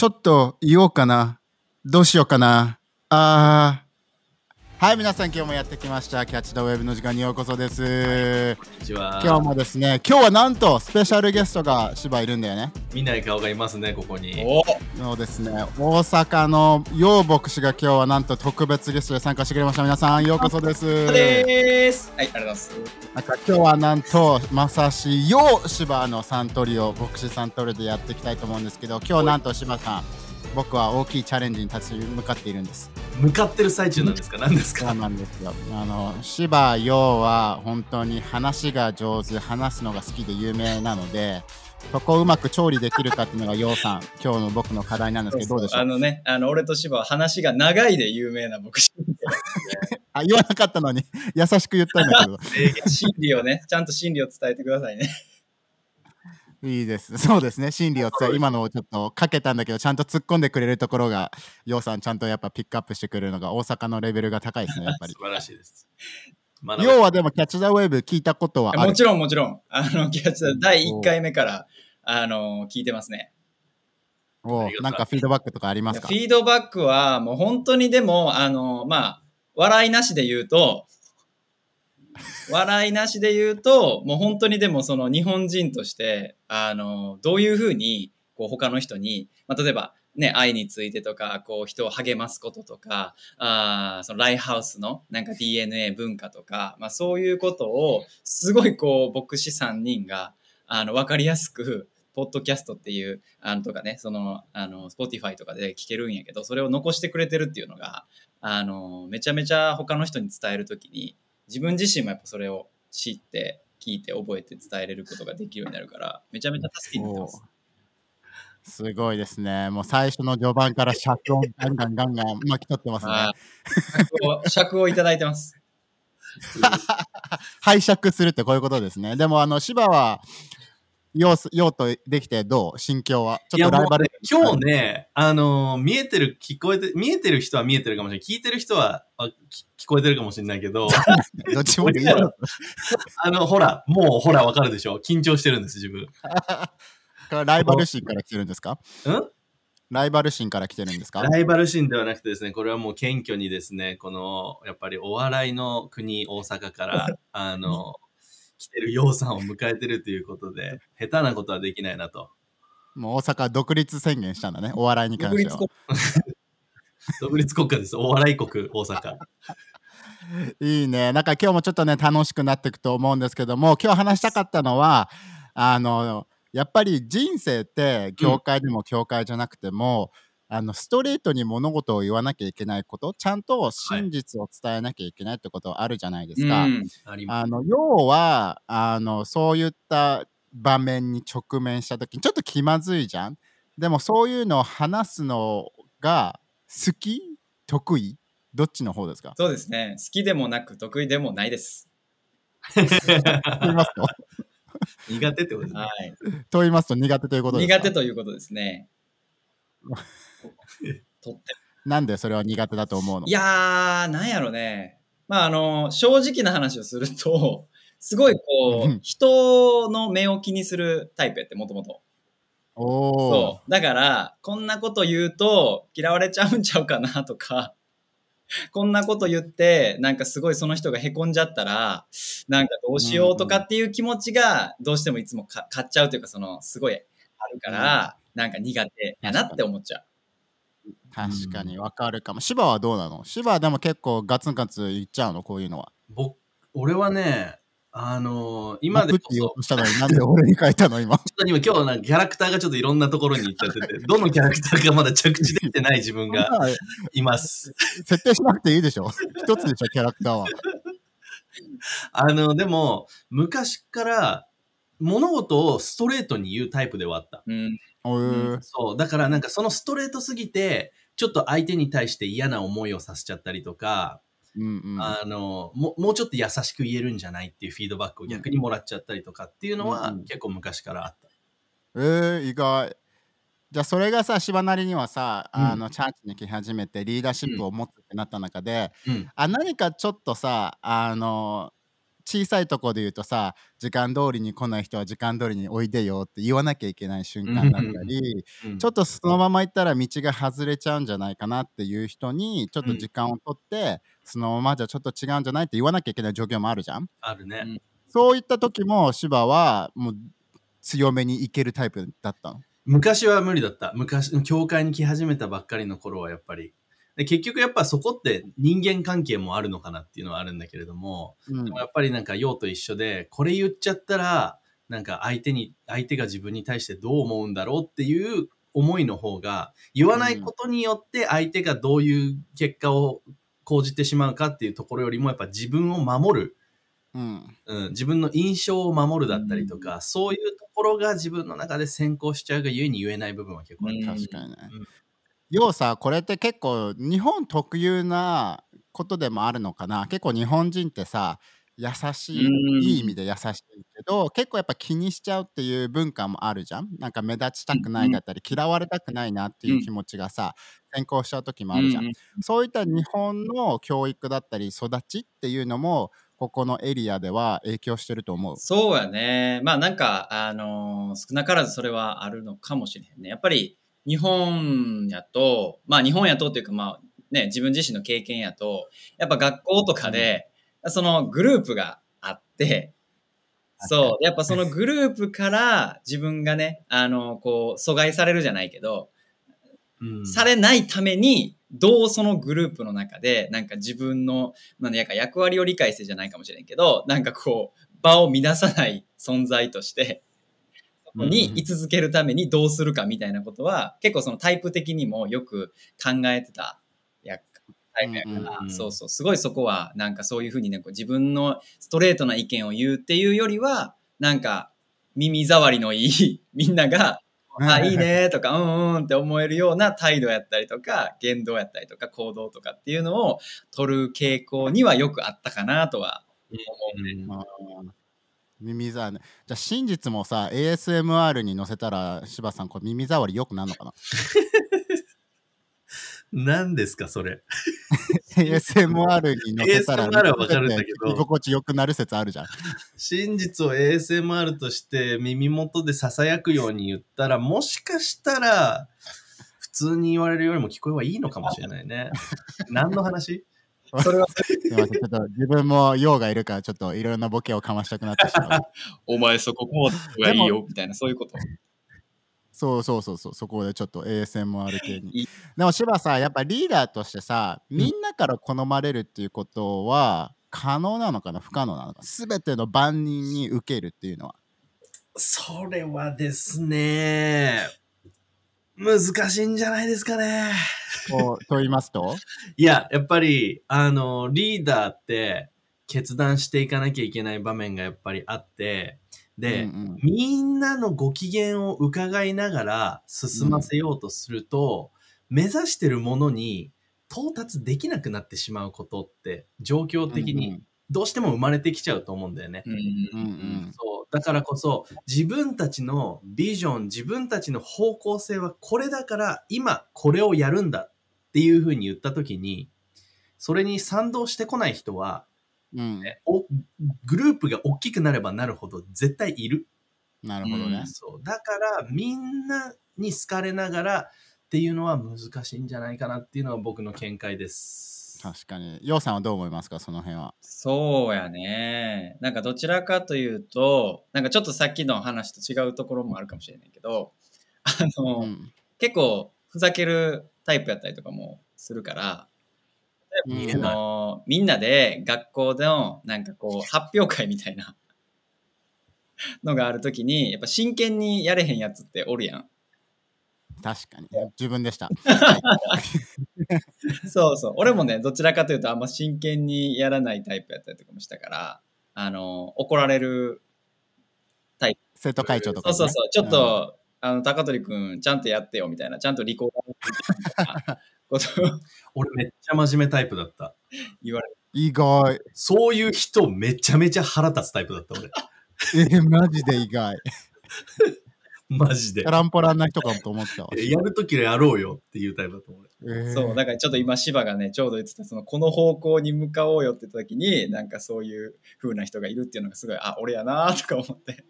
ちょっと言おうかな。どうしようかな。ああ。はい、皆さん今日もやってきました。キャッチ・ド・ウェブの時間にようこそです。こんにちは。今日もですね、今日はなんとスペシャルゲストが芝いるんだよね。見ない顔がいますね、ここに。おそうですね、大阪の楊牧師が今日はなんと特別ゲストで参加してくれました。皆さんようこそです。です。はい、ありがとうございます。なんか今日はなんとまさしよ芝のサントリを牧師サントリでやっていきたいと思うんですけど今日なんと芝さん僕は大きいチャレンジに立ち向かっているんです向かってる最中なんですか？何ですそうかなんですよ。あの芝陽は本当に話が上手話すのが好きで有名なのでそこをうまく調理できるかっていうのが陽さん今日の僕の課題なんですけどどうでしょう？あのね、あの、俺と芝は話が長いで有名な牧師。あ言わなかったのに優しく言ったんだけど。真理をね、ちゃんと真理を伝えてくださいね。いいです。そうですね。心理を伝え、今のをちょっとかけたんだけど、ちゃんと突っ込んでくれるところが、ようさんちゃんとやっぱピックアップしてくれるのが大阪のレベルが高いですね、やっぱり素。晴らしいです。要はでも、キャッチ・ザ・ウェーブ聞いたことはあるも。ちろんもちろん、あの、キャッチャー第1回目から、あの、聞いてますね。おなんかフィードバックとかありますか？フィードバックは、もう本当にでも、あの、まあ、笑いなしで言うと、笑いなしで言うと、もう本当にでもその日本人として、あの、どういうふうに、こう他の人に、まあ、例えば、ね、愛についてとか、こう人を励ますこととか、あそのライハウスのなんか DNA 文化とか、まあそういうことを、すごいこう、牧師3人が、あの、わかりやすく、ポッドキャストっていう、あのとかね、その、あの、Spotify とかで聞けるんやけど、それを残してくれてるっていうのが、あの、めちゃめちゃ他の人に伝えるときに、自分自身もやっぱそれを知って、聞いて、覚えて伝えれることができるようになるから、めちゃめちゃ助けになってます。すごいですね。もう最初の序盤から尺をガンガンガンガン巻き取ってますね。尺をいただいてます。拝借するってこういうことですね。でも、あの、芝は、ようすようとできてどう？心境は？ちょっとライバル。ね今日ね、あのー見えてる、聞こえて、見えてる人は見えてるかもしれない。聞いてる人は聞こえてるかもしれないけど、どっちもいいだろうあの、ほら、もうほらわかるでしょ？緊張してるんです、自分。ライバル心から来てるんですか？ん？ライバル心から来てるんですか？ライバル心ではなくてですね、これはもう謙虚にですね、この、やっぱりお笑いの国、大阪から、あの、来てる洋さんを迎えてるということで、下手なことはできないなと。もう大阪独立宣言したんだね、お笑いに関しては独立国。独立国家です。お笑い国、大阪。いいね。なんか今日もちょっとね、楽しくなっていくと思うんですけども、今日話したかったのは、あの、やっぱり人生って、教会でも教会じゃなくても、あのストレートに物事を言わなきゃいけないこと、ちゃんと真実を伝えなきゃいけないってことあるじゃないですか。うんあります。あの要はあのそういった場面に直面した時にちょっと気まずいじゃんでもそういうのを話すのが好き？得意？どっちの方ですか？そうですね。好きでもなく得意でもないです。と 言いますと苦手ってことですね。はい。と言いますと苦手ということですか？苦手ということですね。とってなんでそれは苦手だと思うの？いやー、なんやろね。まあ、あの、正直な話をすると、すごいこう人の目を気にするタイプやって、もともと。そう。だから、こんなこと言うと、嫌われちゃうんちゃうかなとか、こんなこと言って、なんかすごいその人が凹んじゃったら、なんかどうしようとかっていう気持ちが、どうしてもいつもか買っちゃうというか、その、すごいあるから、なんか苦手やなって思っちゃう。確かにわかるかも。芝はどうなの？芝はでも結構ガツンガツン言っちゃうの？こういうのは。僕、俺はね、あのー今でこそ。僕って言おう、としたのになんで俺に書いたの今？ちょっと今今日なんかキャラクターがちょっといろんなところに行っちゃってて、どのキャラクターかまだ着地できてない自分がいます。設定しなくていいでしょ？一つでしょキャラクターは。あの、でも、昔から物事をストレートに言うタイプではあった。うん。そう。だからなんかそのストレートすぎて、ちょっと相手に対して嫌な思いをさせちゃったりとか、うんうんあのも、もうちょっと優しく言えるんじゃないっていうフィードバックを逆にもらっちゃったりとかっていうのはうんうん結構昔からあった。えー、意外。じゃあそれがさ芝なりにはさ、うんあのチャーチに来始めてリーダーシップを持つってなった中で、うん。あ何かちょっとさあの小さいとこで言うとさ時間通りに来ない人は時間通りにおいでよって言わなきゃいけない瞬間だったり、うんちょっとそのまま行ったら道が外れちゃうんじゃないかなっていう人にちょっと時間を取って、そのままじゃちょっと違うんじゃないって言わなきゃいけない状況もあるじゃんあるね。うんそういった時も芝はもう強めにいけるタイプだったの昔は無理だった。昔、教会に来始めたばっかりの頃はやっぱり。で結局やっぱそこって人間関係もあるのかなっていうのはあるんだけれども、うん。でもやっぱりなんか用と一緒で、これ言っちゃったら、なんか相手に、相手が自分に対してどう思うんだろうっていう思いの方が、言わないことによって相手がどういう結果を講じてしまうかっていうところよりも、やっぱ自分を守る、うん。うん、自分の印象を守るだったりとか、そういうところが自分の中で先行しちゃうがゆえに言えない部分は結構ある。うん。確かにね。うん。要はさこれって結構日本特有なことでもあるのかな？結構日本人ってさ優しいうん。いい意味で優しいけど結構やっぱ気にしちゃうっていう文化もあるじゃん？なんか目立ちたくないだったり嫌われたくないなっていう気持ちがさ先行しちゃう時もあるじゃん。そういった日本の教育だったり育ちっていうのもここのエリアでは影響してると思う。そうやね。まあなんか、あのー少なからずそれはあるのかもしれへんね。やっぱり日本やと、まあ日本やとっていうかまあね、自分自身の経験やと、やっぱ学校とかで、そのグループがあって、そう。やっぱそのグループから自分がね、あの、こう、阻害されるじゃないけど、うん。されないために、どうそのグループの中で、なんか自分の、まあ、なんか役割を理解してじゃないかもしれんけど、なんかこう、場を乱さない存在として、に居続けるためにどうするかみたいなことは、結構そのタイプ的にもよく考えてたやタイプやから、うんうんうん。そうそう、すごいそこは、なんかそういうふうにね、こう自分のストレートな意見を言うっていうよりは、なんか耳障りのいい みんなが、あ、いいねとか、うんうんって思えるような態度やったりとか、言動やったりとか、行動とかっていうのを取る傾向にはよくあったかなとは思うね。うんあ。ー耳障り。じゃあ真実もさ ASMR に載せたら柴さんこれ耳障りよくなるのかな？何ですか、それ。ASMR に載せたら ASMR はわかるんだけど。居心地よくなる説あるじゃん。真実を ASMR として耳元で囁くように言ったら、もしかしたら、普通に言われるよりも聞こえはいいのかもしれないね。何の話？それは、すいません。ちょっと自分も用がいるからちょっといろんなボケをかましたくなってしまう。お前そここうがいいよ、みたいな、そういうこと？そうそうそうそうそこでちょっと ASMR 系に。でも柴さやっぱリーダーとしてさみんなから好まれるっていうことは可能なのかな？不可能なのか全ての万人に受けるっていうのは。それはですね、難しいんじゃないですかね。と言いますと？いや、やっぱり、あの、リーダーって決断していかなきゃいけない場面がやっぱりあって、で、うんうんみんなのご機嫌を伺いながら進ませようとすると、目指してるものに到達できなくなってしまうことって、状況的にどうしても生まれてきちゃうと思うんだよね。うんうんうんそう。だからこそ、自分たちのビジョン、自分たちの方向性はこれだから、今これをやるんだっていうふうに言ったときに、それに賛同してこない人は、うんおグループが大きくなればなるほど絶対いる。なるほどね、そう。だから、みんなに好かれながらっていうのは難しいんじゃないかなっていうのが僕の見解です。確かに。ようさんはどう思いますか？その辺は。そうやね。なんかどちらかというと、なんかちょっとさっきの話と違うところもあるかもしれないけど、あの、うん。結構ふざけるタイプやったりとかもするから、うん。あのみんなで学校でのなんかこう発表会みたいなのがあるときに、やっぱ真剣にやれへんやつっておるやん。確かに自分でした そうそう。俺もね、どちらかというとあんま真剣にやらないタイプやったりとかもしたから、あの、怒られる生徒会長とかにね、そうそうそう。ちょっと、あの、高取くん、ちゃんとやってよみたいな、ちゃんとリコーダーみたいなことを 俺めっちゃ真面目タイプだった。言われる。意外そういう人めちゃめちゃ腹立つタイプだった俺。えーマジで意外 マジで。ランポランな人かと思ってたわ。やるときはやろうよっていうタイプだと思う。えーそう、だからちょっと今、芝がね、ちょうど言ってた、その、この方向に向かおうよって言った時に、なんかそういう風な人がいるっていうのがすごい、あ、俺やなとか思って。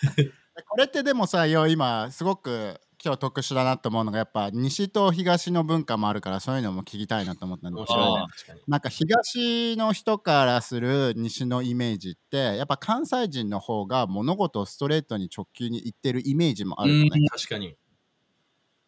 これってでもさ、よ今、すごく今日特殊だなと思うのが、やっぱ西と東の文化もあるから、そういうのも聞きたいなと思ったんだけど。なんか東の人からする西のイメージって、やっぱ関西人の方が物事をストレートに直球に言ってるイメージもあるのね。うん確かに。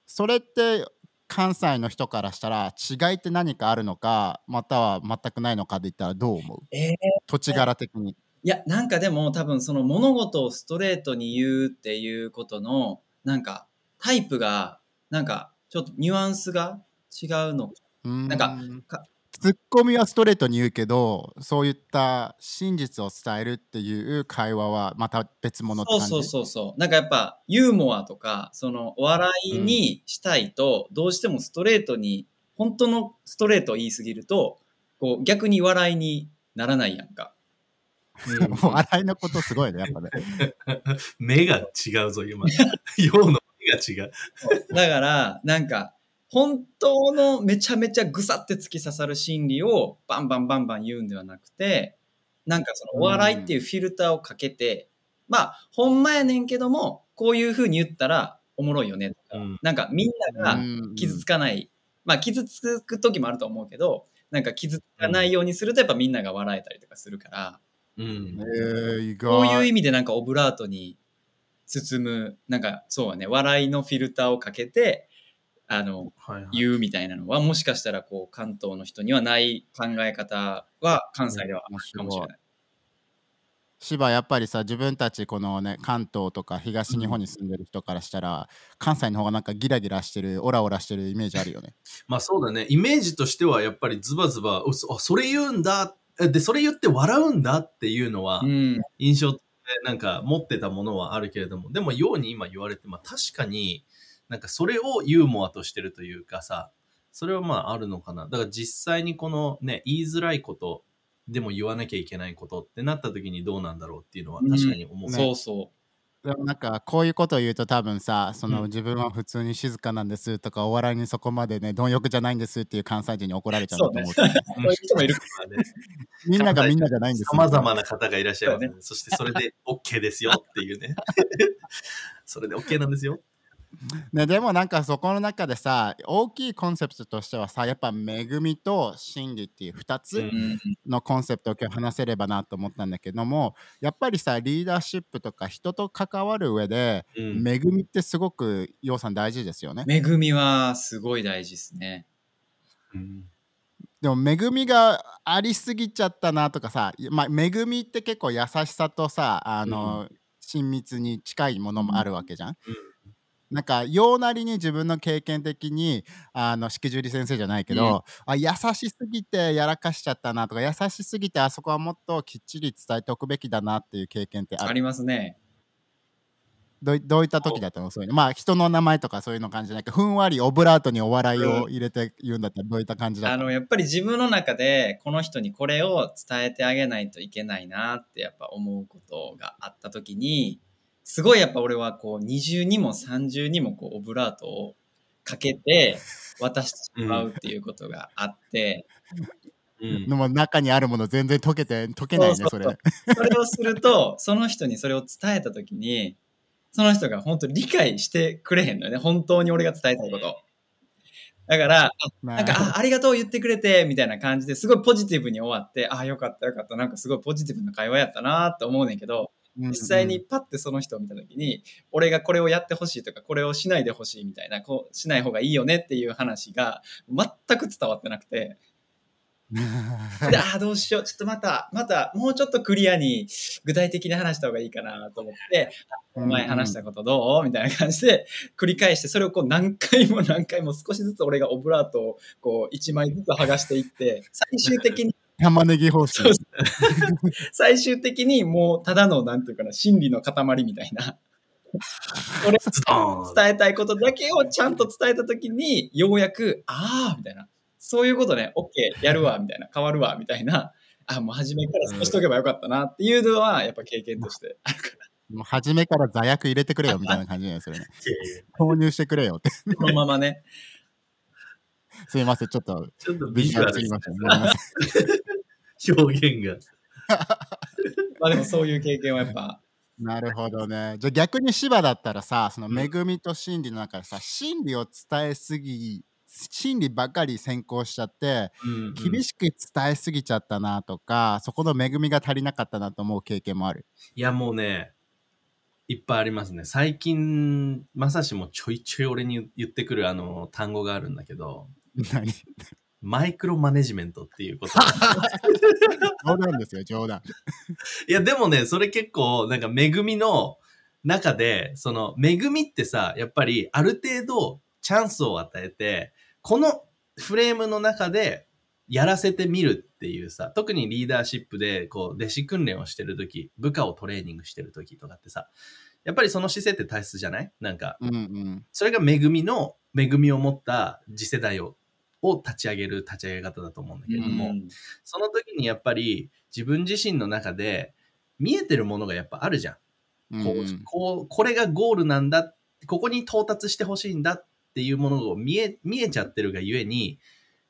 それって関西の人からしたら違いって何かあるのかまたは全くないのかで言ったらどう思う？えー土地柄的に。いや、なんかでも多分その物事をストレートに言うっていうことの、なんかタイプが、なんかちょっとニュアンスが違うの。なんかかツッコミはストレートに言うけどそういった真実を伝えるっていう会話はまた別物って感じ？そうそうそうそう。なんかやっぱユーモアとか、そのお笑いにしたいと、どうしてもストレートに、本当のストレートを言いすぎると、こう逆に笑いにならないやんか。笑いのことすごいねやっぱね。目が違うぞ、今。陽の目が違う。だから、なんか、本当のめちゃめちゃぐさって突き刺さる心理をバンバンバンバン言うんではなくて、なんかそのお笑いっていうフィルターをかけて、まあ、ほんまやねんけども、こういう風に言ったらおもろいよねとか、うん。なんかみんながうん。傷つかない、まあ傷つく時もあると思うけど、なんか傷つかないようにするとやっぱみんなが笑えたりとかするから、うん。こういう意味でなんかオブラートに包む、なんかそうね、笑いのフィルターをかけて、あの、はいはい。言うみたいなのは、もしかしたらこう関東の人にはない考え方は関西ではあるかもしれない。芝やっぱりさ自分たちこのね関東とか東日本に住んでる人からしたら、関西の方がなんかギラギラしてるオラオラしてるイメージあるよね。まあそうだね。イメージとしてはやっぱりズバズバ、あ、それ言うんだ。えで、それ言って笑うんだっていうのはうん。印象でなんか持ってたものはあるけれども、でもように今言われて、まあ確かになんかそれをユーモアとしてるというかさ、それはまああるのかな。だから実際にこのね、言いづらいこと、でも言わなきゃいけないことってなった時にどうなんだろうっていうのは確かに思う。ねそうそでもなんかこういうことを言うと多分さその、うん自分は普通に静かなんですとかお笑いにそこまでね貪欲じゃないんですっていう関西人に怒られちゃうと思うけどね、う。そういう人もいる。まあねみんながみんなじゃないんです様々な方がいらっしゃいます、ねそそしてそれで OK ですよっていうね。それで OK なんですよ。ね、でもなんかそこの中でさ大きいコンセプトとしてはさやっぱ恵みと真理っていう2うつうん。のコンセプトを今日話せればなと思ったんだけどもやっぱりさリーダーシップとか人と関わる上でうん恵みってすごくようさん大事ですよね。恵みはすごい大事ですね。うんでも恵みがありすぎちゃったなとかさ、まあ、恵みって結構優しさとさあの、親密に近いものもあるわけじゃん。なんかようなりに自分の経験的にあの式樹里先生じゃないけど、うん。あ優しすぎてやらかしちゃったなとか優しすぎてあそこはもっときっちり伝えておくべきだなっていう経験ってある？ありますね。どうどういった時だったの？そういうの。まあ人の名前とかそういうの感じじゃないけどふんわりオブラートにお笑いを入れて言うんだったらどういった感じだった？のあの、やっぱり自分の中でこの人にこれを伝えてあげないといけないなってやっぱ思うことがあった時に、すごいやっぱ俺はこう二重にも三重にもこうオブラートをかけて 渡してしまうっていうことがあって、うんでも中にあるもの全然溶けて溶けないねそうそうそれ。それをすると、その人にそれを伝えた時に、その人が本当に理解してくれへんのよね。本当に俺が伝えたいこと。だから、あなんか、あありがとう言ってくれて、みたいな感じですごいポジティブに終わって、あよかったよかった、なんかすごいポジティブな会話やったなって思うねんけど、実際にパッてその人を見た時に、俺がこれをやってほしいとか、これをしないでほしいみたいな、こうしない方がいいよねっていう話が全く伝わってなくて、で ああ、どうしよう。ちょっとまた、また、もうちょっとクリアに具体的に話した方がいいかなと思って、うん前話したことどうみたいな感じで繰り返して、それをこう何回も何回も少しずつ俺がオブラートをこう一枚ずつ剥がしていって、最終的に、玉ねぎ方式 最終的にもうただの、なんていうかな、真理の塊みたいな。俺ズドーン伝えたいことだけをちゃんと伝えたときに、ようやく、ああ、みたいな。そういうことね、OK、やるわ、みたいな、変わるわ、みたいな。あもう初めからそうしとけばよかったなっていうのは、やっぱ経験としてあるかもう初めから座薬入れてくれよみたいな感じなんですよね。投入してくれよって。このままね。すいません、ちょっとちょっとビジュアルすぎまましたね。表現が。まあでもそういう経験はやっぱ、なるほどね。じゃあ逆に芝だったらさ、その恵みと真理の中でさ、真理を伝えすぎ、真理ばかり先行しちゃって、うん厳しく伝えすぎちゃったなとか、そこの恵みが足りなかったなと思う経験もある。いや、もうね、いっぱいありますね。最近、まさしもちょいちょい俺に言ってくるあの単語があるんだけど、何？マイクロマネジメントっていうこと。冗談ですよ、冗談。いや、でもね、それ結構、なんか恵みの中で、その恵みってさ、やっぱりある程度チャンスを与えて、このフレームの中でやらせてみるっていうさ、特にリーダーシップで、こう、弟子訓練をしてるとき、部下をトレーニングしてるときとかってさ、やっぱりその姿勢って大切じゃない？なんか、うんうん。それが恵みの、恵みを持った次世代を、を立ち上げる立ち上げ方だと思うんだけれども、うんその時にやっぱり自分自身の中で見えてるものがやっぱあるじゃん。こうこうこれがゴールなんだ、ここに到達してほしいんだっていうものを見え見えちゃってるがゆえに、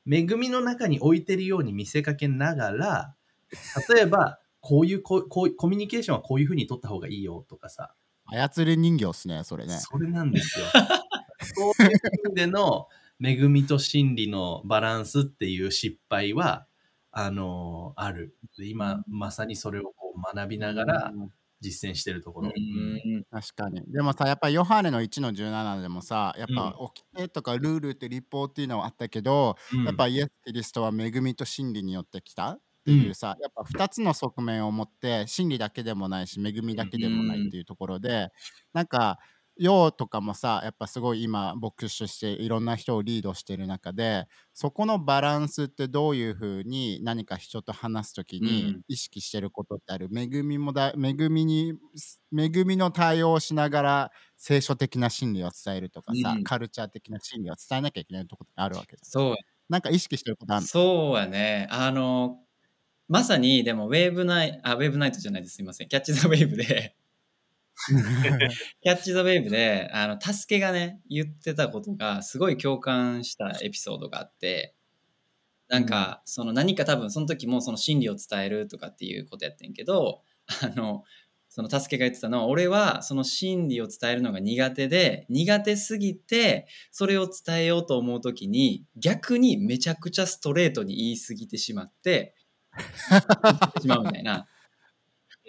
恵みの中に置いてるように見せかけながら、例えば、こういうこうこうコミュニケーションはこういうふうに取った方がいいよとかさ、操り人形っすね、それね。それなんですよ。そういう意味での恵みと真理のバランスっていう失敗は、あのある。で今、まさにそれをこう学びながらうん実践してるところ。うん。確かに。でもさ、やっぱりヨハネの1の17でもさ、やっぱうん。掟とかルールって立法っていうのはあったけど、うん。やっぱイエス・キリストは恵みと真理によってきた？っていうさ、やっぱ2つの側面を持って真理だけでもないし恵みだけでもないっていうところで、なんかヨとかもさやっぱすごい今牧師としていろんな人をリードしてる中でそこのバランスってどういうふうに何か人と話す時うんに意識してることってある、恵みもだ恵みに恵みの対応をしながら聖書的な真理を伝えるとかさ、うんカルチャー的な真理を伝えなきゃいけないところってあるわけじゃん。そうなんか意識してることあるの？そうやね。あの、まさに、でも、ウェーブナイあ、ウェーブナイトじゃないです。すみません。キャッチ・ザ・ウェーブで、キャッチ・ザ・ウェーブで、あの、助けがね、言ってたことが、すごい共感したエピソードがあって、なんか、その何か多分、その時もその真理を伝えるとかっていうことやってんけど、あの、その助けが言ってたのは、俺はその真理を伝えるのが苦手で、苦手すぎて、それを伝えようと思うときに、逆にめちゃくちゃストレートに言い過ぎてしまって、言ってしまうみたいな。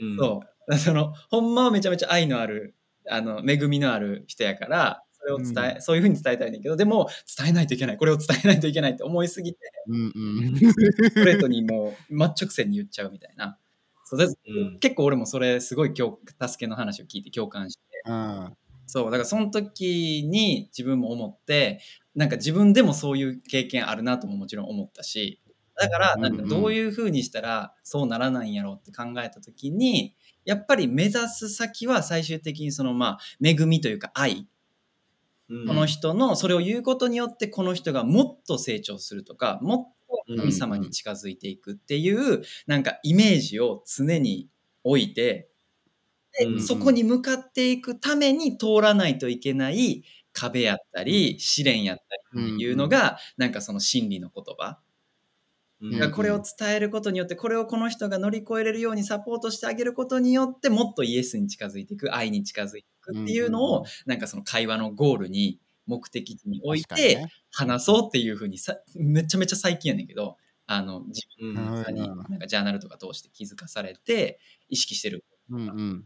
うんそう。その、ほんまはめちゃめちゃ愛のある、あの、恵みのある人やから、それを伝え、うそういうふうに伝えたいんだけど、でも、伝えないといけない。これを伝えないといけないって思いすぎて、うんうん。ストレートにもう、真っ直線に言っちゃうみたいな。そうでうん。結構俺もそれ、すごい共助けの話を聞いて共感して、うん。そう、だからその時に自分も思って、なんか自分でもそういう経験あるなとももちろん思ったし、だからなんかどういう風にしたらそうならないんやろうって考えた時に、やっぱり目指す先は最終的にそのまあ恵みというか愛、うん。この人のそれを言うことによってこの人がもっと成長するとか、もっと神様に近づいていくっていうなんかイメージを常に置いて、でうんそこに向かっていくために通らないといけない壁やったり試練やったりっていうのが、なんかその真理の言葉。うん。これを伝えることによって、これをこの人が乗り越えれるようにサポートしてあげることによって、もっとイエスに近づいていく、愛に近づいていくっていうのを、なんかその会話のゴールに、目的地に置いて、話そうっていうふうにさ、めちゃめちゃ最近やねんけど、あの、自うん分の中に、うん。なんかジャーナルとか通して気づかされて、意識してる。うんうん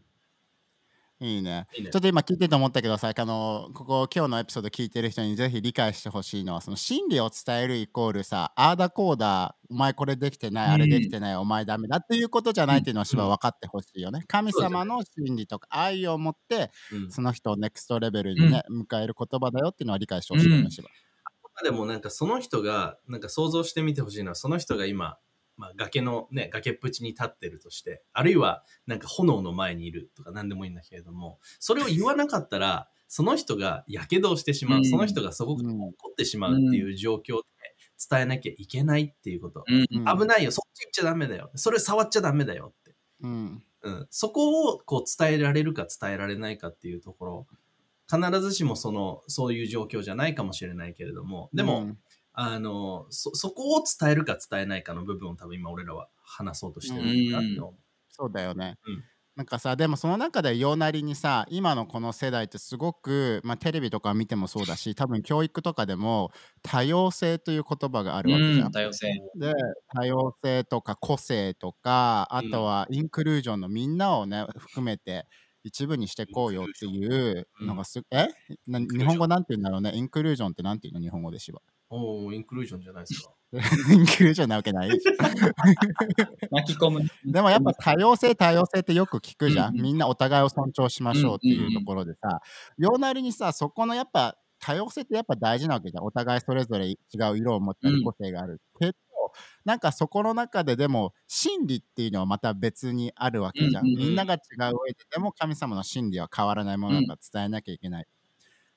いいね。いいね。ちょっと今聞いてて思ったけどさあのここ今日のエピソード聞いてる人にぜひ理解してほしいのはその真理を伝えるイコールさあーだこうだお前これできてない、うん。あれできてないお前ダメだっていうことじゃないっていうのをしば分かってほしいよね、神様の真理とか愛を持ってうん。その人をネクストレベルにね、迎える言葉だよっていうのは理解してほしいよね、うん。しばでもなんかその人が、なんか想像してみてほしいのは、その人が今、まあ、崖のね、崖っぷちに立ってるとして、あるいはなんか炎の前にいるとか何でもいいんだけれども、それを言わなかったら、その人が火傷をしてしまう、うんその人がそこからうん怒ってしまうっていう状況で伝えなきゃいけないっていうこと。危ないよ、そっち行っちゃダメだよ。それ触っちゃダメだよって。うんうん、そこをこう伝えられるか伝えられないかっていうところ、必ずしもその、そういう状況じゃないかもしれないけれども、でも、うんあの、そ、そこを伝えるか伝えないかの部分を多分今俺らは話そうとしてるなって思う。そうだよね。うん。なんかさでもその中でようなりにさ今のこの世代ってすごく、まあ、テレビとか見てもそうだし多分教育とかでも多様性という言葉があるわけじゃん。うん、多様性。で多様性とか個性とかあとはインクルージョンのみんなをね含めて一部にしていこうよっていうのがす、え？な日本語なんて言うんだろうね？インクルージョンってなんて言うの？日本語でしばおおインクルージョンじゃないですか。インクルージョンなわけない。巻き込む。でもやっぱ多様性多様性ってよく聞くじゃん、うんうんみんなお互いを尊重しましょうってうんうんうんいうところでさ、ようなりにさそこのやっぱ多様性ってやっぱ大事なわけじゃん。お互いそれぞれ違う色を持ったうんり個性があるけど、なんかそこの中ででも真理っていうのはまた別にあるわけじゃん,、うんうんうん。みんなが違う上ででも神様の真理は変わらないものだから伝えなきゃいけない、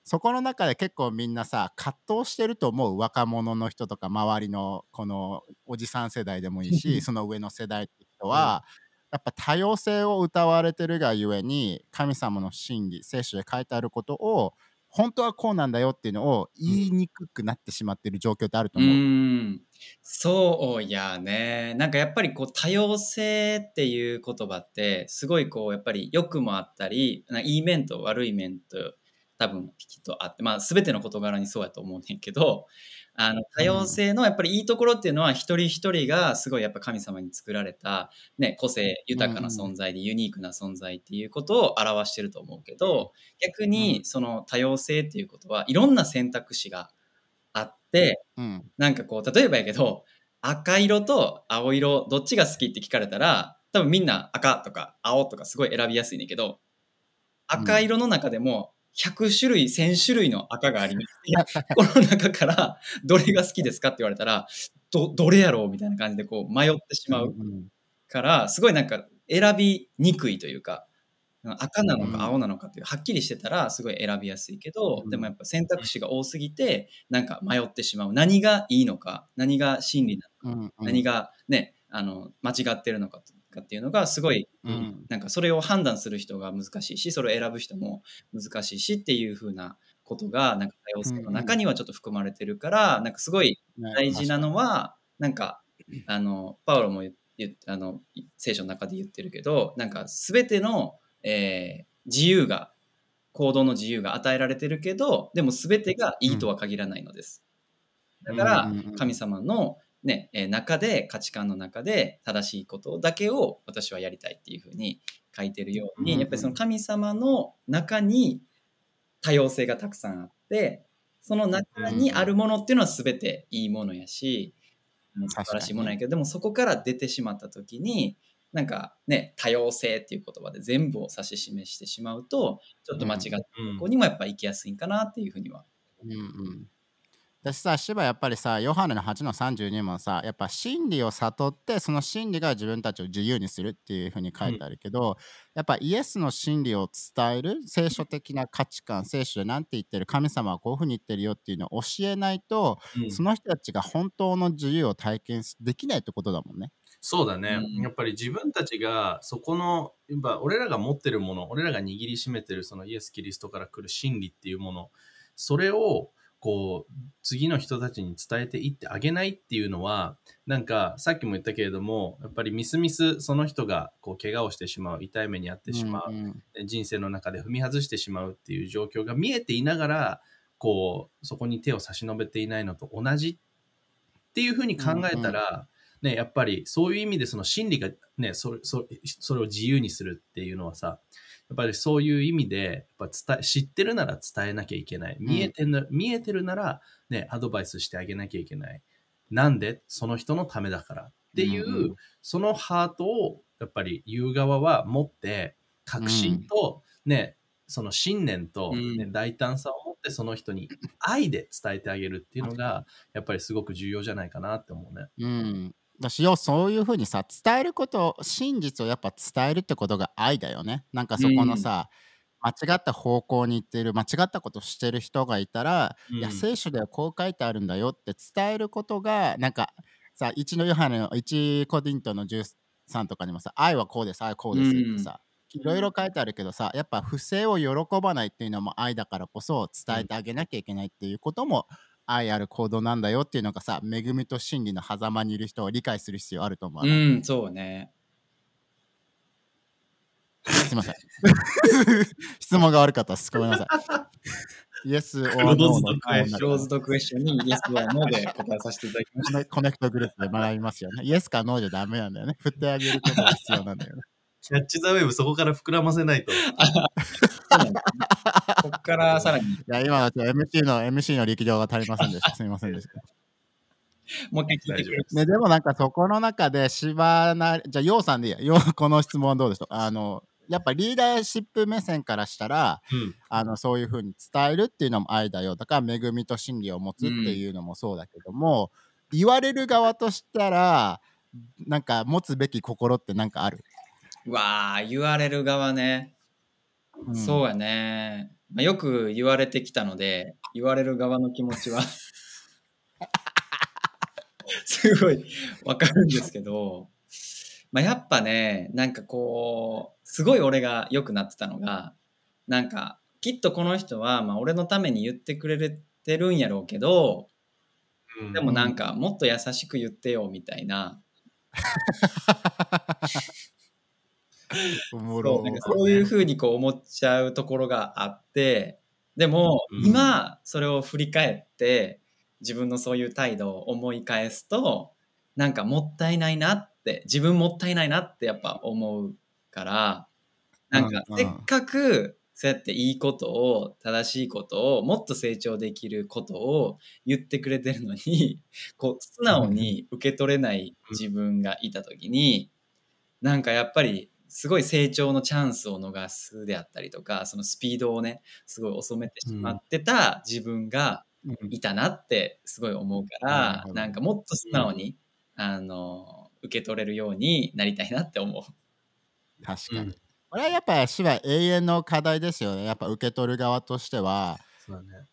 そこの中で結構みんなさ葛藤してると思う若者の人とか周りのこのおじさん世代でもいいしその上の世代って人は、やっぱ多様性を歌われてるがゆえに神様の真理聖書で書いてあることを本当はこうなんだよっていうのを言いにくくなってしまってる状況ってあるとう思う。ん。そうやね。なんかやっぱりこう多様性っていう言葉ってすごいこうやっぱり良くもあったり、いい面と悪い面と多分きっとあって、まあ全ての事柄にそうやと思うねんけど、あの多様性のやっぱりいいところっていうのは一人一人がすごいやっぱ神様に作られた、ね、個性豊かな存在でユニークな存在っていうことを表してると思うけど、逆にその多様性っていうことはいろんな選択肢があって、うん。なんかこう、例えばやけど、赤色と青色、どっちが好きって聞かれたら、多分みんな赤とか青とかすごい選びやすいねんけど、赤色の中でも100種類、1000種類の赤があります。この中からどれが好きですかって言われたら、ど、どれやろうみたいな感じでこう迷ってしまううんから、すごいなんか選びにくいというか、赤なのうんか青なのかっていう、はっきりしてたらすごい選びやすいけど、うんでもやっぱ選択肢が多すぎて、なんか迷ってしまう。何がいいのか、何が真理なのか、何がね、あの、間違ってるのかとかっていうのがすごい、うん。なんかそれを判断する人が難しいし、それを選ぶ人も難しいしっていう風なことが、なんか多様性の中にはちょっと含まれてるから、なんかすごいね大事なのは、なんか、あの、パウロもあの聖書の中で言ってるけど、なんか全ての、えー自由が、行動の自由が与えられてるけど、でも全てがいいとは限らないのです。だからうん。うん。うん、神様のね、えー中で、価値観の中で正しいことだけを私はやりたいっていうふうに書いてるように、やっぱりその神様の中に多様性がたくさんあって、その中にあるものっていうのは全ていいものやし、うん素晴らしいものやけど、でもそこから出てしまった時に、なんかね、多様性っていう言葉で全部を指し示してしまうと、ちょっと間違った方向にもやっぱ行きやすいんかなっていうふうには。うんうん私さ芝やっぱりさヨハネの8の32もさやっぱ真理を悟ってその真理が自分たちを自由にするっていうふうに書いてあるけど、やっぱイエスの真理を伝える聖書的な価値観聖書で何て言ってる神様はこういうふうに言ってるよっていうのを教えないと、うん。その人たちが本当の自由を体験できないってことだもんね。そうだね、うん。やっぱり自分たちがそこのやっぱ俺らが持ってるもの俺らが握りしめてるそのイエス・キリストから来る真理っていうものそれをこう次の人たちに伝えていってあげないっていうのはなんかさっきも言ったけれどもやっぱりみすみすその人がこう怪我をしてしまう痛い目に遭ってしまう、ん人生の中で踏み外してしまうっていう状況が見えていながらこうそこに手を差し伸べていないのと同じっていうふうに考えたら、ね、やっぱりそういう意味でその心理が、ね、それそそれを自由にするっていうのはさやっぱりそういう意味でやっぱ伝え知ってるなら伝えなきゃいけない。見えてるな,、見えてるなら、ね、アドバイスしてあげなきゃいけない。なんで？その人のためだからっていう、うんうんそのハートをやっぱり言う側は持って確信と、ねその信念と、ねうん。大胆さを持ってその人に愛で伝えてあげるっていうのがやっぱりすごく重要じゃないかなって思うね。うん、だしよそういうふうにさ伝えること真実をやっぱ伝えるってことが愛だよね。なんかそこのさ、間違った方向に行ってる間違ったことしてる人がいたら、いやうん聖書ではこう書いてあるんだよって伝えることがなんかさ1のヨハネの1コディントの13さんとかにもさ、愛はこうです、愛はこうですってさ、いろいろ書いてあるけどさ、やっぱ不正を喜ばないっていうのも愛だからこそ伝えてあげなきゃいけないっていうことも愛ある行動なんだよっていうのがさ、恵みと真理の狭間にいる人を理解する必要あると思うな。ん、そうね。すいません。質問が悪かったです。ごめんなさい。イエス・オア・ノーのローズドクエスチョンにイエスはノーで答えさせていただきましコネコネクトグループで学びますよね。イエスかノーじゃダメなんだよね。振ってあげることが必要なんだよね。キャッチザウェーブそこから膨らませないと。こっからさらに、いや、今はちょ MC の MC の力量が足りませんでした。すみませんでした。もう一回聞いてくれる。ね、でもなんかそこの中で芝なじゃあようさんでいいやよう この質問はどうでしょう？あのやっぱリーダーシップ目線からしたらうん。あのそういうふうに伝えるっていうのも愛だよだから恵みと真理を持つっていうのもそうだけども、言われる側としたらなんか持つべき心ってなんかある、うわあ、言われる側ね。うん。そうやね。まあ、よく言われてきたので、言われる側の気持ちは。すごいわかるんですけど、まあ、やっぱね、なんかこう、すごい俺が良くなってたのが、なんか、きっとこの人は、まあ、俺のために言ってくれてるんやろうけど、うんでもなんか、もっと優しく言ってよ、みたいな、おもろそうそういうふうにこう思っちゃうところがあってでもうん。今それを振り返って自分のそういう態度を思い返すとなんかもったいないなって自分もったいないなってやっぱ思うからなんかうんせっかくそうやっていいことを正しいことをもっと成長できることを言ってくれてるのにこう素直に受け取れない自分がいた時になんかやっぱりすごい成長のチャンスを逃すであったりとかそのスピードをねすごい遅めてしまってた自分がうん。いたなってすごい思うからほどなんかもっと素直に、あの受け取れるようになりたいなって思う。確かに、うん。これはやっぱしは永遠の課題ですよね。やっぱ受け取る側としては。そうだね。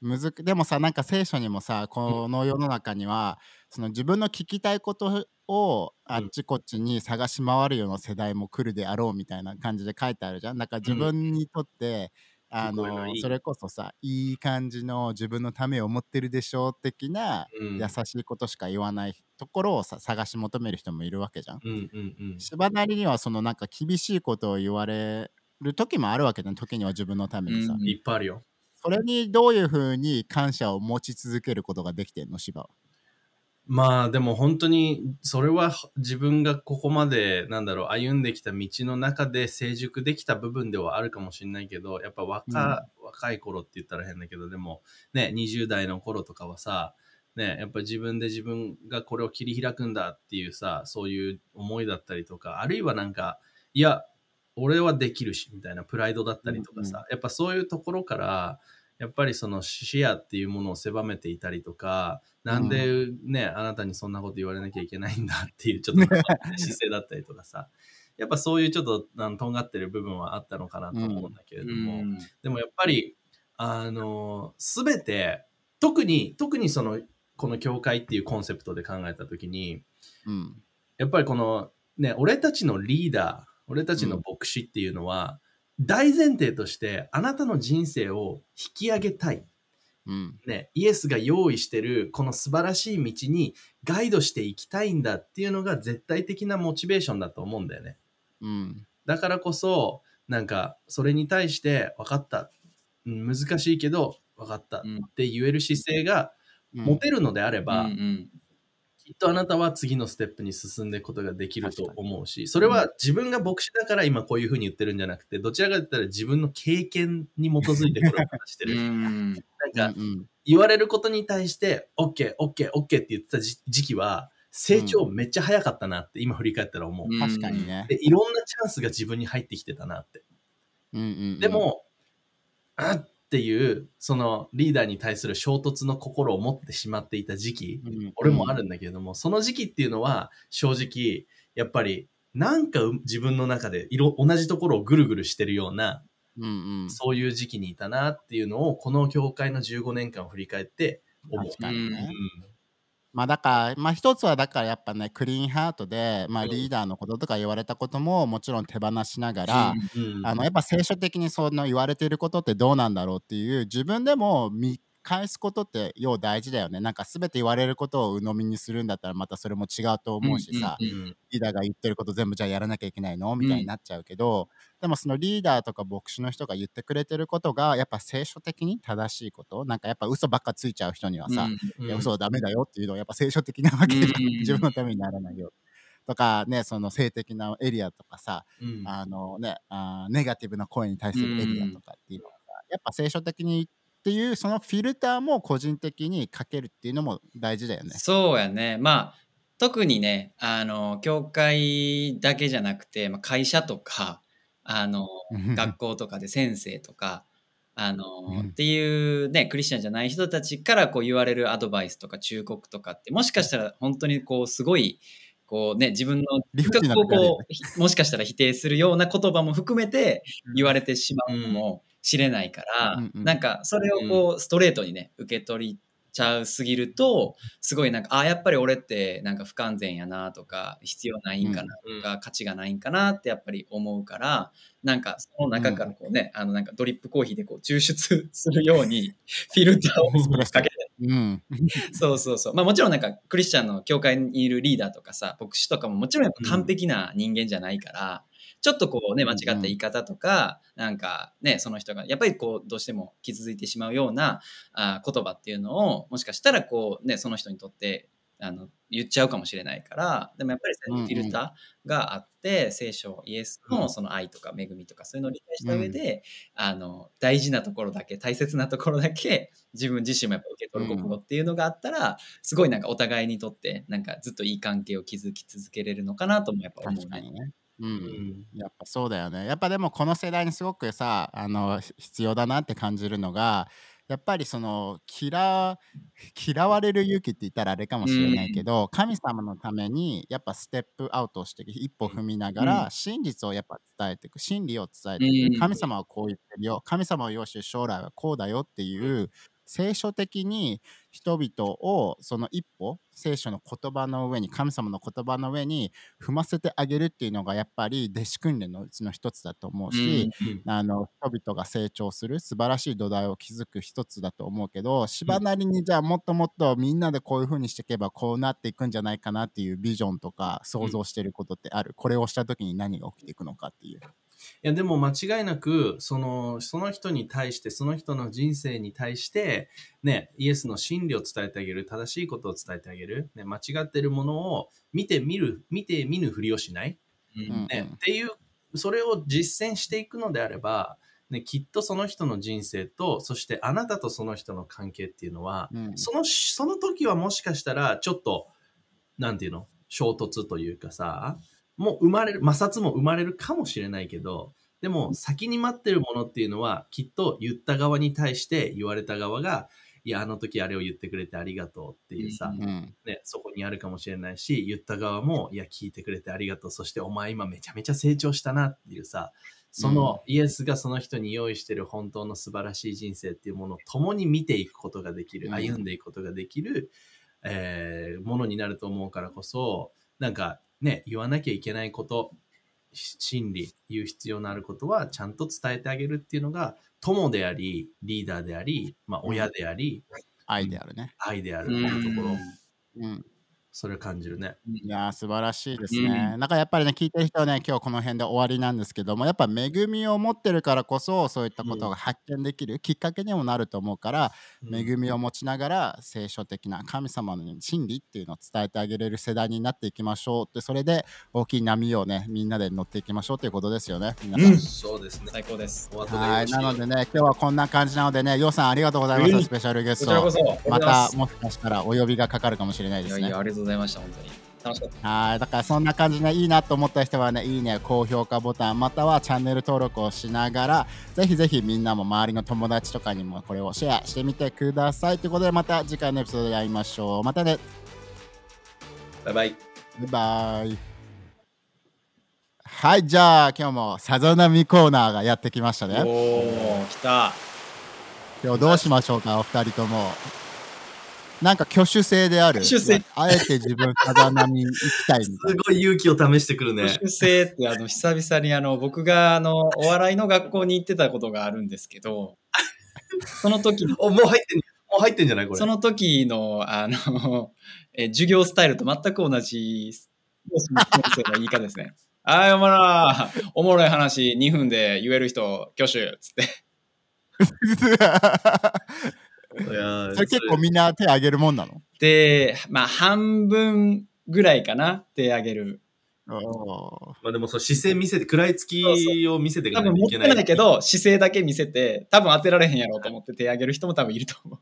むずくでもさなんか聖書にもさこの世の中には、その自分の聞きたいことをあっちこっちに探し回るような世代も来るであろうみたいな感じで書いてあるじゃんだから自分にとって、あ聞こえないのそれこそさいい感じの自分のためを思ってるでしょう的なうん。優しいことしか言わないところをさ探し求める人もいるわけじゃん。うんうんうん。芝なりにはそのなんか厳しいことを言われる時もあるわけじゃん時には自分のためにさ、うんいっぱいあるよ。それにどういうふうに感謝を持ち続けることができてんの芝は？まあでも本当にそれは自分がここまでなんだろう歩んできた道の中で成熟できた部分ではあるかもしれないけどやっぱ若,、若い頃って言ったら変だけどでもね20代の頃とかはさねやっぱ自分で自分がこれを切り開くんだっていうさそういう思いだったりとかあるいはなんかいや俺はできるしみたいなプライドだったりとかさ、うん。やっぱそういうところからやっぱりその視野っていうものを狭めていたりとか、なんでね、あなたにそんなこと言われなきゃいけないんだっていうちょっと 姿勢だったりとかさ、やっぱそういうちょっとあのとんがってる部分はあったのかなと思うんだけれども、うん。でもやっぱり、あの、すべて、特に、特にその、この教会っていうコンセプトで考えたときに、うん。やっぱりこの、ね、俺たちのリーダー、俺たちの牧師っていうのは、大前提として、あなたの人生を引き上げたい。うんね、イエスが用意してるこの素晴らしい道にガイドしていきたいんだっていうのが絶対的なモチベーションだと思うんだよね。うんだからこそ、なんか、それに対して、分かった。うん難しいけど、分かったっうんて言える姿勢がうん持てるのであれば、きっとあなたは次のステップに進んでいくことができると思うし、それは自分が牧師だから今こういうふうに言ってるんじゃなくて、どちらかといったら自分の経験に基づいてこれを話してうる。んなんうか、言われることに対して、OK、OK、OK って言ってた時時期は、成長めっちゃ早かったなって今振り返ったら思う。うん確かにね。で、いろんなチャンスが自分に入ってきてたなって。うんうんうんでも、あっていう、そのリーダーに対する衝突の心を持ってしまっていた時期、うん。俺もあるんだけれども、その時期っていうのは、正直、やっぱり、なんかう自分の中で色同じところをぐるぐるしてるような、うんうん。そういう時期にいたなっていうのを、この教会の15年間を振り返って思う。確かにねうんまあだから、まあ一つはだからやっぱね、クリーンハートで、まあうん。リーダーのこととか言われたことももちろん手放しながら、うんあのやっぱ聖書的にその言われていることってどうなんだろうっていう自分でも見返すことって要大事だよね。なんか全て言われることを鵜呑みにするんだったらまたそれも違うと思うしさ、うんうん。リーダーが言ってること全部じゃあやらなきゃいけないの？みたいになっちゃうけど、でもそのリーダーとか牧師の人が言ってくれてることがやっぱ聖書的に正しいこと？なんかやっぱ嘘ばっかついちゃう人にはさ、うんいや嘘はダメだよっていうのはやっぱ聖書的なわけじゃん。うん自分のためにならないよ。とかねその性的なエリアとかさうん。あのねあーネガティブな声に対するエリアとかっていうのはさやっぱ聖書的にっていうそのフィルターも個人的にかけるっていうのも大事だよね。そうやね。まあ、特にね、あの、教会だけじゃなくて、まあ、会社とか、あの、学校とかで先生とか、あの、うんっていうね、クリスチャンじゃない人たちからこう言われるアドバイスとか忠告とかって、もしかしたら本当にこう、すごい、こうね、自分の理不尽なをこう、ひもしかしたら否定するような言葉も含めて言われてしまうのもしれないから、うんうん。なんかそれをこう、ストレートにね、受け取りちゃうすぎると、すごいなんか、あ、やっぱり俺ってなんか不完全やなとか、必要ないんかなうんとか、価値がないんかなってやっぱり思うから、なんかその中からこうね、あのなんかドリップコーヒーでこう抽出するように、フィルターをかけて、うん。そうそうそう。まあもちろんなんかクリスチャンの教会にいるリーダーとかさ、牧師とかももちろんやっぱ完璧な人間じゃないから、ちょっとこうね、間違った言い方とか、なんかね、その人がやっぱりこう、どうしても傷ついてしまうようなあ言葉っていうのを、もしかしたらこうね、その人にとって、あの、言っちゃうかもしれないから、でもやっぱりそういうフィルターがあって、聖書、イエスのその愛とか恵みとかそういうのを理解した上で、あの、大事なところだけ、大切なところだけ、自分自身もやっぱ受け取る心っていうのがあったら、すごいなんかお互いにとって、なんかずっといい関係を築き続けれるのかなともやっぱ思うね。う、うん。んやっぱそうだよね。やっぱでもこの世代にすごくさあのひ必要だなって感じるのがやっぱりその嫌嫌われる勇気って言ったらあれかもしれないけど、神様のためにやっぱステップアウトして一歩踏みながら、うん。真実をやっぱ伝えていく真理を伝えていく、うん。神様はこう言ってるよ。神様を要して将来はこうだよっていう聖書的に人々をその一歩聖書の言葉の上に神様の言葉の上に踏ませてあげるっていうのがやっぱり弟子訓練のうちの一つだと思うし、あの人々が成長する素晴らしい土台を築く一つだと思うけど芝なりにじゃあもっともっとみんなでこういう風にしていけばこうなっていくんじゃないかなっていうビジョンとか想像してることってある、これをした時に何が起きていくのかっていう。いやでも間違いなくそのその人に対してその人の人生に対してねイエスの真理を伝えてあげる正しいことを伝えてあげる、ね、間違ってるものを見て見る見て見ぬふりをしない、うん。うんねっていうそれを実践していくのであれば、ね、きっとその人の人生とそしてあなたとその人の関係っていうのは、うん。そのその時はもしかしたらちょっとなんていうの衝突というかさもう生まれる摩擦も生まれるかもしれないけどでも先に待ってるものっていうのはきっと言った側に対して言われた側がいやあの時あれを言ってくれてありがとうっていうさ、うんうんね、そこにあるかもしれないし言った側もいや聞いてくれてありがとう。そしてお前今めちゃめちゃ成長したなっていうさそのイエスがその人に用意してる本当の素晴らしい人生っていうものを共に見ていくことができるうん。歩んでいくことができる、えーものになると思うからこそなんかね言わなきゃいけないことし真理言う必要のあることはちゃんと伝えてあげるっていうのが友でありリーダーであり、まあ、親であり、愛であるね。愛であるっていうところ、うんそれを感じるね。いやー素晴らしいですね。なんかやっぱりね聞いてる人はね今日この辺で終わりなんですけどもやっぱ恵みを持ってるからこそそういったことが発見できるきっかけにもなると思うから、恵みを持ちながら聖書的な神様の真理っていうのを伝えてあげれる世代になっていきましょうってそれで大きい波をねみんなで乗っていきましょうということですよね皆さん。うんそうですね。最高です。はいなのでね今日はこんな感じなのでねようさんありがとうございました、うんスペシャルゲストこちらこそ。またももしかしたらお呼びがかかるかもしれないですねいやいや、ありがとうございました、本当に。楽しかった。はい、だからそんな感じでいいなと思った人はね、いいね、高評価ボタン、またはチャンネル登録をしながら、ぜひぜひみんなも周りの友達とかにもこれをシェアしてみてください。ということで、また次回のエピソードで会いましょう。またね、バイバイ。バイバイ。はい、じゃあ今日もさざ波コーナーがやってきましたね。おー、来た。今日どうしましょうか、お二人とも。なんか挙手制である。挙手制あえて自分、さざ波行きたいみたいすごい勇気を試してくるね。挙手制ってあの久々にあの僕があのお笑いの学校に行ってたことがあるんですけど、その時のお、もう入ってん、もう入ってんじゃないこれ。その時のあのえ授業スタイルと全く同じ先生の言い方ですね。あい、おもろい、おもろい話2分で言える人、挙手っつって。いやーそれ結構みんな手挙げるもんなの？で、まあ半分ぐらいかな、手挙げる。おーまあでもそう姿勢見せて、食らいつきを見せていか多ないといけない。分持ってないけど、姿勢だけ見せて、多分当てられへんやろうと思って手挙げる人も多分いると思う。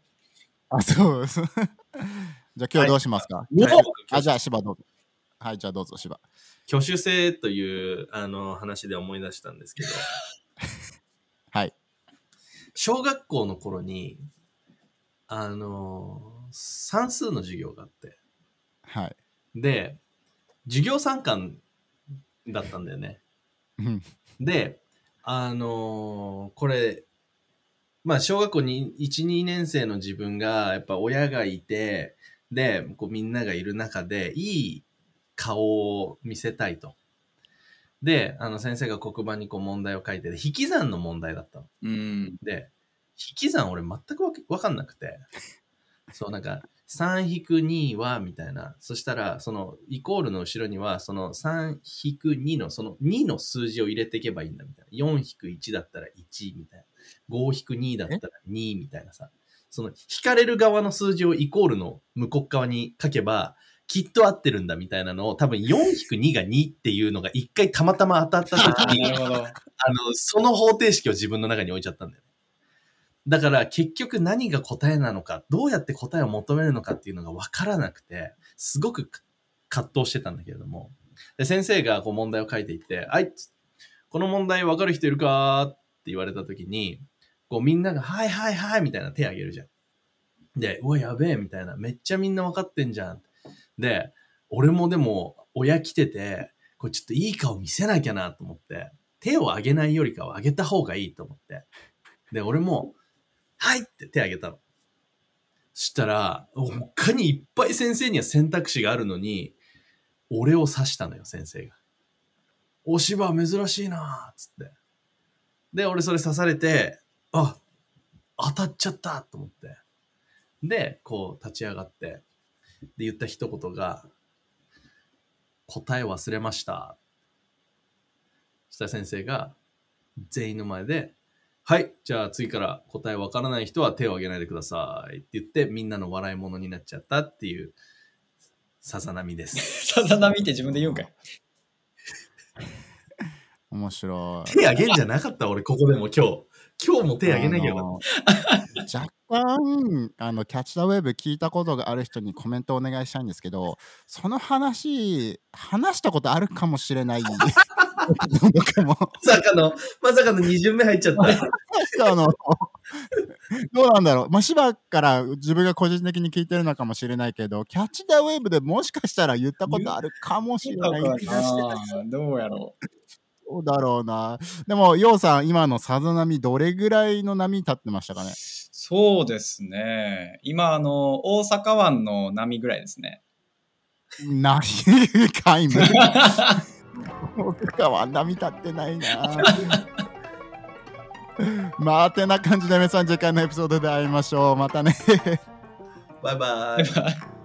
あ、そう。じゃあ今日どうしますか、はいあ、じゃあ芝どうぞ。はい、じゃあどうぞ芝。挙手制というあの話で思い出したんですけど、はい。小学校の頃に、あの、算数の授業があって、はい。で、授業参観だったんだよね。うんで、あのこれ、まあ、小学校に1、2年生の自分が、やっぱ親がいて、で、こうみんながいる中で、いい顔を見せたいと。で、あの先生が黒板にこう問題を書いてて、引き算の問題だったの。うん。で、引き算俺全くわけわかんなくて、そうなんか、3-2は、みたいな。そしたら、その、イコールの後ろには、その3-2の、その2の数字を入れていけばいいんだ、みたいな。4-1だったら1、みたいな。5-2だったら2、みたいなさ。その、引かれる側の数字をイコールの向こう側に書けば、きっと合ってるんだ、みたいなのを、多分4-2が2っていうのが一回たまたま当たった時に な、るほど。あの、その方程式を自分の中に置いちゃったんだよね。だから結局何が答えなのか、どうやって答えを求めるのかっていうのが分からなくて、すごく葛藤してたんだけれども。で、先生がこう問題を書いていて、はいつ、この問題分かる人いるかって言われた時に、こうみんなが、はいはいはいみたいな手挙げるじゃん。で、うわ、やべえみたいな。めっちゃみんな分かってんじゃん。で、俺もでも親来てて、これちょっといい顔見せなきゃなと思って、手を挙げないよりかは挙げた方がいいと思って。で、俺も、はいって手挙げたの。そしたら、他にいっぱい先生には選択肢があるのに、俺を指したのよ、先生が。お芝珍しいなつって。で、俺それ刺されて、あ、当たっちゃったと思って。で、こう立ち上がって、で、言った一言が、答え忘れました。そしたら先生が、全員の前で、はい、じゃあ次から答えわからない人は手を挙げないでくださいって言って、みんなの笑い物になっちゃったっていう、さざ波です。さざ波って自分で言うんかい？面白い。手挙げんじゃなかった俺、ここでも今日。今日も手挙げなきゃよか若干あのキャッチ・ザ・ウェーブ聞いたことがある人にコメントお願いしたいんですけどその話話したことあるかもしれない まさかの、まさかの2巡目入っちゃった。あのどうなんだろう、まあ、芝から自分が個人的に聞いてるのかもしれないけどキャッチ・ザ・ウェーブでもしかしたら言ったことあるかもしれないどうやろう。どうだろうなでもようさん今のさざ波どれぐらいの波立ってましたかね？そうですね。今、あの、大阪湾の波ぐらいですね。ないかいむ 僕はあんな見たってないな。まあてな感じで皆さん次回のエピソードで会いましょう。またね。バイバイ。バイバイ